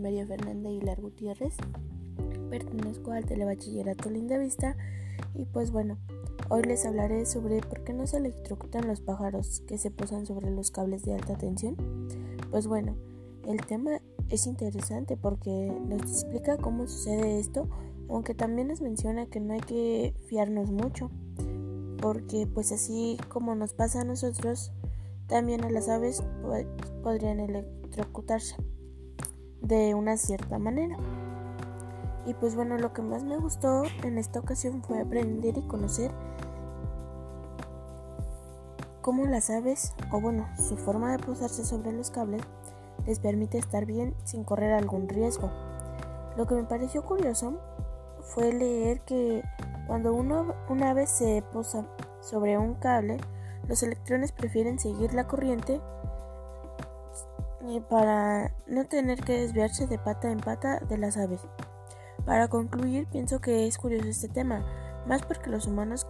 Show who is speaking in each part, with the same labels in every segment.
Speaker 1: Fernanda Aguilar Gutiérrez. Pertenezco al Telebachillerato Linda Vista y pues bueno, hoy les hablaré sobre por qué no se electrocutan los pájaros que se posan sobre los cables de alta tensión. Pues bueno, el tema es interesante porque nos explica cómo sucede esto, aunque también nos menciona que no hay que fiarnos mucho, porque pues así como nos pasa a nosotros, también a las aves podrían electrocutarse de una cierta manera. Y pues bueno, lo que más me gustó en esta ocasión fue aprender y conocer cómo las aves, o bueno, su forma de posarse sobre los cables, les permite estar bien sin correr algún riesgo. Lo que me pareció curioso fue leer que cuando uno, una ave se posa sobre un cable, los electrones prefieren seguir la corriente para no tener que desviarse de pata en pata de las aves. Para concluir, pienso que es curioso este tema, más porque los humanos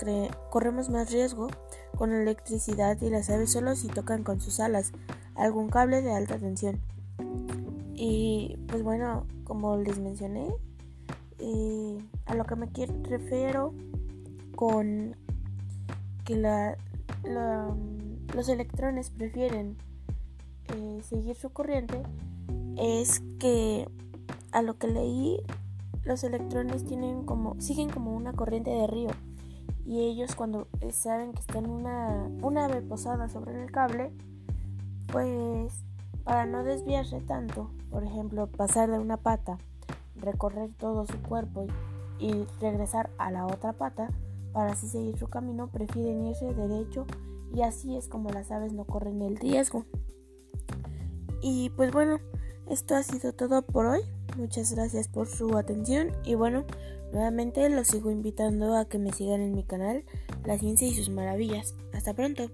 Speaker 1: corremos más riesgo con electricidad y las aves solo si tocan con sus alas algún cable de alta tensión. Y pues bueno, como les mencioné, eh, a lo que me refiero con que los electrones prefieren eh, seguir su corriente es que a lo que leí los electrones tienen como siguen como una corriente de río. Y ellos cuando saben que están una una ave posada sobre el cable pues para no desviarse tanto por ejemplo pasar de una pata recorrer todo su cuerpo y regresar a la otra pata para así seguir su camino prefieren irse derecho y así es como las aves no corren el riesgo y pues bueno, esto ha sido todo por hoy. Muchas gracias por su atención y bueno, nuevamente los sigo invitando a que me sigan en mi canal La Ciencia y sus Maravillas. Hasta pronto.